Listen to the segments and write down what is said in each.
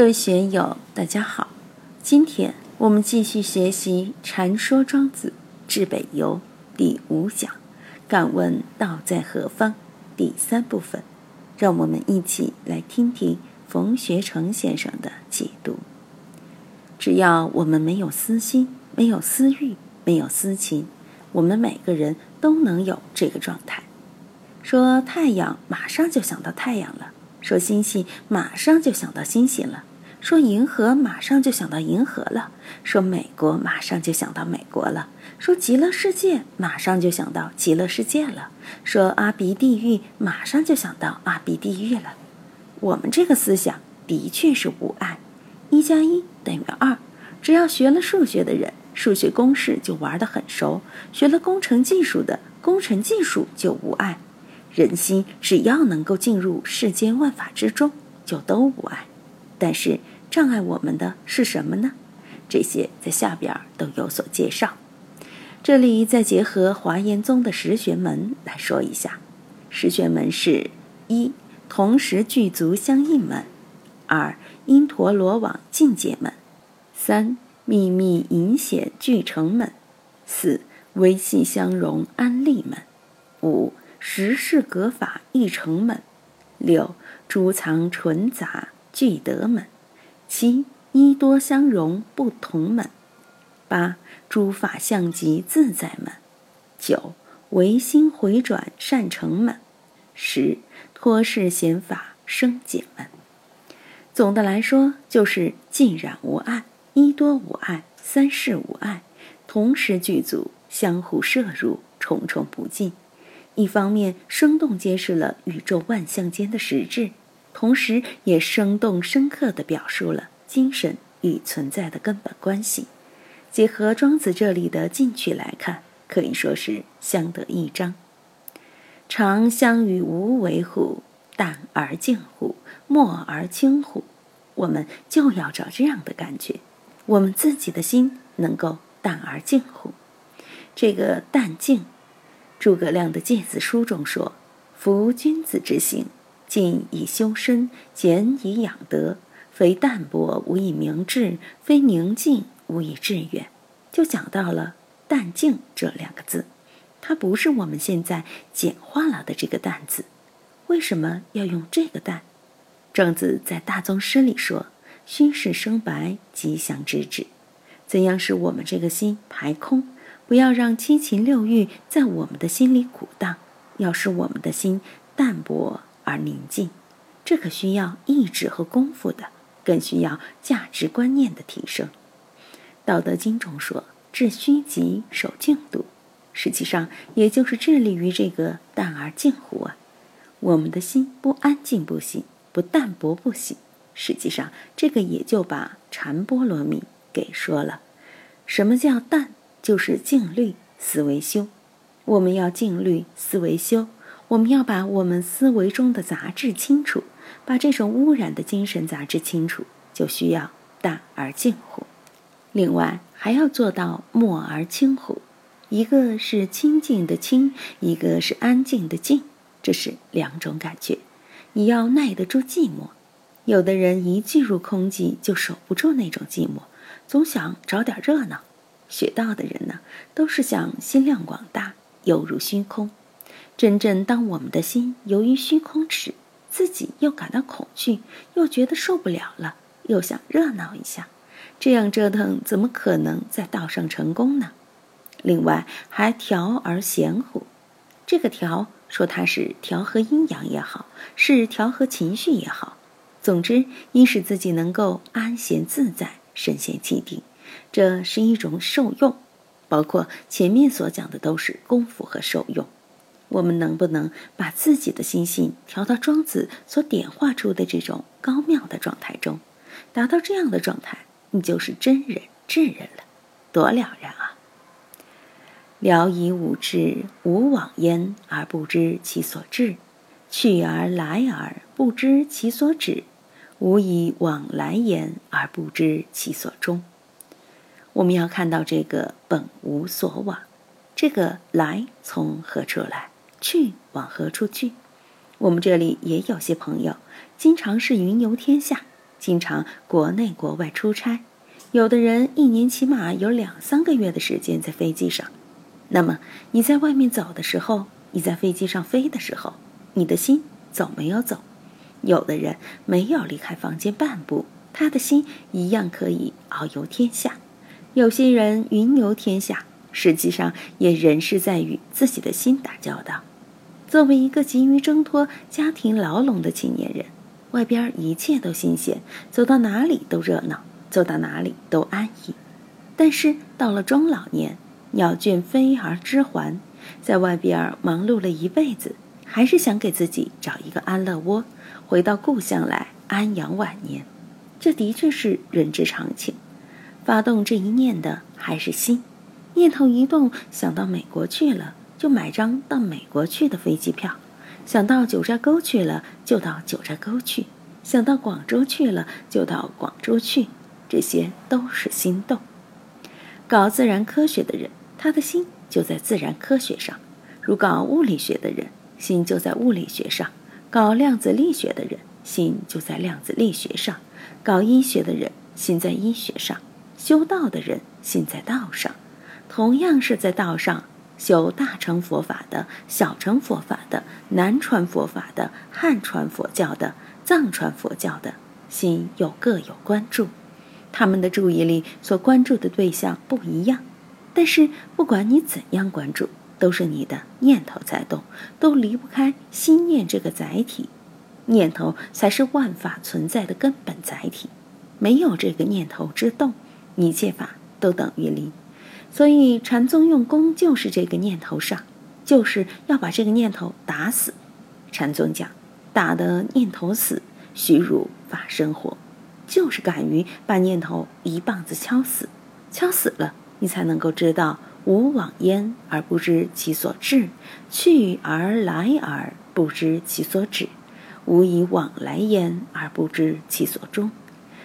各位学友，大家好。今天我们继续学习《禅说庄子至北游》第五讲“敢问道在何方”第三部分。让我们一起来听听冯学成先生的解读。只要我们没有私心、没有私欲、没有私情，我们每个人都能有这个状态。说太阳，马上就想到太阳了。说星星，马上就想到星星了；说银河，马上就想到银河了；说美国，马上就想到美国了；说极乐世界，马上就想到极乐世界了；说阿鼻地狱，马上就想到阿鼻地狱了。我们这个思想的确是无碍，一加一等于二。只要学了数学的人，数学公式就玩得很熟；学了工程技术的，工程技术就无碍。人心只要能够进入世间万法之中，就都无碍。但是障碍我们的是什么呢？这些在下边都有所介绍。这里再结合华严宗的十玄门来说一下：十玄门是一同时具足相应门；二因陀罗网境界门；三秘密隐显具成门；四维系相融安立门；五。十事格法一成门，六诸藏纯杂具德门，七一多相融不同门，八诸法相即自在门，九唯心回转善成门，十托世显法生解门。总的来说，就是尽染无碍，一多无碍，三世无碍，同时具足，相互摄入，重重不尽。一方面生动揭示了宇宙万象间的实质，同时也生动深刻地表述了精神与存在的根本关系。结合庄子这里的进去来看，可以说是相得益彰。常相与无为乎？淡而静乎？默而轻乎？我们就要找这样的感觉，我们自己的心能够淡而静乎？这个淡静。诸葛亮的《诫子书》中说：“夫君子之行，静以修身，俭以养德。非淡泊无以明志，非宁静无以致远。”就讲到了“淡静”这两个字，它不是我们现在简化了的这个“淡”字。为什么要用这个“淡”？庄子在大宗师里说：“虚实生白，吉祥之至。”怎样使我们这个心排空？不要让七情六欲在我们的心里鼓荡，要使我们的心淡泊而宁静，这可需要意志和功夫的，更需要价值观念的提升。《道德经》中说：“致虚极，守静笃。”实际上，也就是致力于这个淡而静乎啊。我们的心不安静不行，不淡泊不行。实际上，这个也就把禅波罗蜜给说了。什么叫淡？就是静虑思维修，我们要静虑思维修，我们要把我们思维中的杂质清除，把这种污染的精神杂质清除，就需要淡而静乎。另外还要做到默而清乎，一个是清静的清，一个是安静的静，这是两种感觉。你要耐得住寂寞，有的人一进入空寂就守不住那种寂寞，总想找点热闹。学道的人呢，都是想心量广大，犹如虚空。真正当我们的心由于虚空时，自己又感到恐惧，又觉得受不了了，又想热闹一下，这样折腾怎么可能在道上成功呢？另外还调而闲乎，这个调说它是调和阴阳也好，是调和情绪也好，总之一使自己能够安闲自在，身闲气定。这是一种受用，包括前面所讲的都是功夫和受用。我们能不能把自己的心性调到庄子所点化出的这种高妙的状态中，达到这样的状态，你就是真人智人了，多了然啊！聊以吾志，无往焉而不知其所至；去而来而不知其所止；无以往来焉而不知其所终。我们要看到这个本无所往，这个来从何处来，去往何处去？我们这里也有些朋友，经常是云游天下，经常国内国外出差，有的人一年起码有两三个月的时间在飞机上。那么你在外面走的时候，你在飞机上飞的时候，你的心走没有走？有的人没有离开房间半步，他的心一样可以遨游天下。有些人云游天下，实际上也仍是在与自己的心打交道。作为一个急于挣脱家庭牢笼的青年人，外边一切都新鲜，走到哪里都热闹，走到哪里都安逸。但是到了中老年，鸟倦飞而知还，在外边忙碌了一辈子，还是想给自己找一个安乐窝，回到故乡来安养晚年。这的确是人之常情。发动这一念的还是心，念头一动，想到美国去了。就买张到美国去的飞机票，想到九寨沟去了就到九寨沟去，想到广州去了就到广州去，这些都是心动。搞自然科学的人，他的心就在自然科学上；如搞物理学的人，心就在物理学上；搞量子力学的人，心就在量子力学上；搞医学的人，心在医学上；修道的人，心在道上。同样是在道上。修大乘佛法的、小乘佛法的、南传佛法的、汉传佛教的、藏传佛教的，心又各有关注，他们的注意力所关注的对象不一样，但是不管你怎样关注，都是你的念头在动，都离不开心念这个载体，念头才是万法存在的根本载体，没有这个念头之动，一切法都等于零。所以禅宗用功就是这个念头上，就是要把这个念头打死。禅宗讲，打的念头死，虚如法生活，就是敢于把念头一棒子敲死。敲死了，你才能够知道无往焉而不知其所至，去而来而不知其所止，无以往来焉而不知其所终。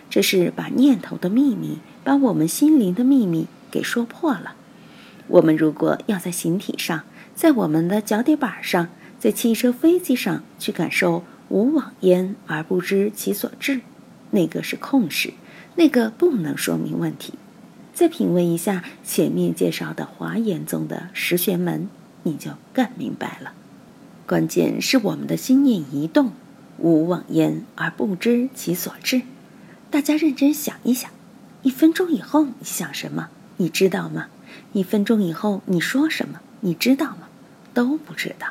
这是把念头的秘密，把我们心灵的秘密。给说破了。我们如果要在形体上，在我们的脚底板上，在汽车、飞机上去感受无往焉而不知其所至，那个是空识，那个不能说明问题。再品味一下前面介绍的华严宗的十玄门，你就更明白了。关键是我们的心念移动，无往焉而不知其所至。大家认真想一想，一分钟以后你想什么？你知道吗？一分钟以后你说什么？你知道吗？都不知道。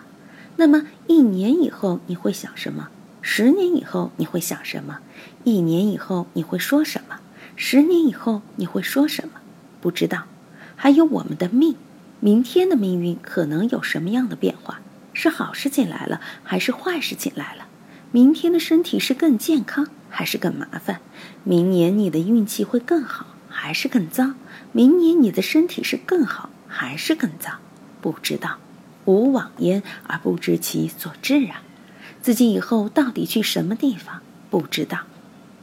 那么一年以后你会想什么？十年以后你会想什么？一年以后你会说什么？十年以后你会说什么？不知道。还有我们的命，明天的命运可能有什么样的变化？是好事情来了，还是坏事情来了？明天的身体是更健康，还是更麻烦？明年你的运气会更好，还是更糟？明年你的身体是更好还是更糟？不知道，无往焉而不知其所至啊！自己以后到底去什么地方？不知道。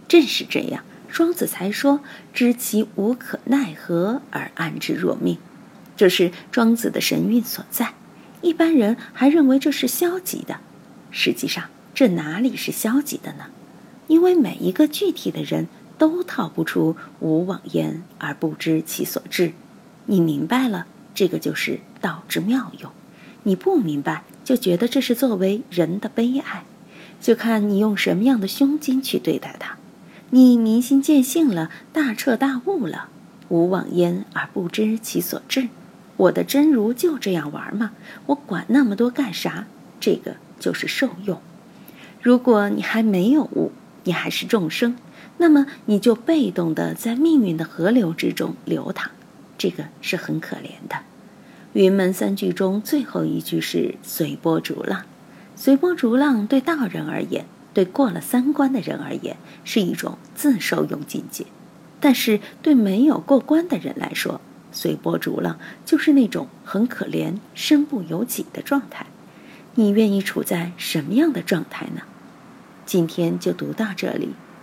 正是这样，庄子才说：“知其无可奈何而安之若命。”这是庄子的神韵所在。一般人还认为这是消极的，实际上这哪里是消极的呢？因为每一个具体的人。都逃不出无往焉而不知其所至，你明白了，这个就是道之妙用；你不明白，就觉得这是作为人的悲哀，就看你用什么样的胸襟去对待它。你明心见性了，大彻大悟了，无往焉而不知其所至。我的真如就这样玩吗？我管那么多干啥？这个就是受用。如果你还没有悟，你还是众生。那么你就被动的在命运的河流之中流淌，这个是很可怜的。云门三句中最后一句是随波逐浪，随波逐浪对道人而言，对过了三关的人而言是一种自受用境界，但是对没有过关的人来说，随波逐浪就是那种很可怜、身不由己的状态。你愿意处在什么样的状态呢？今天就读到这里。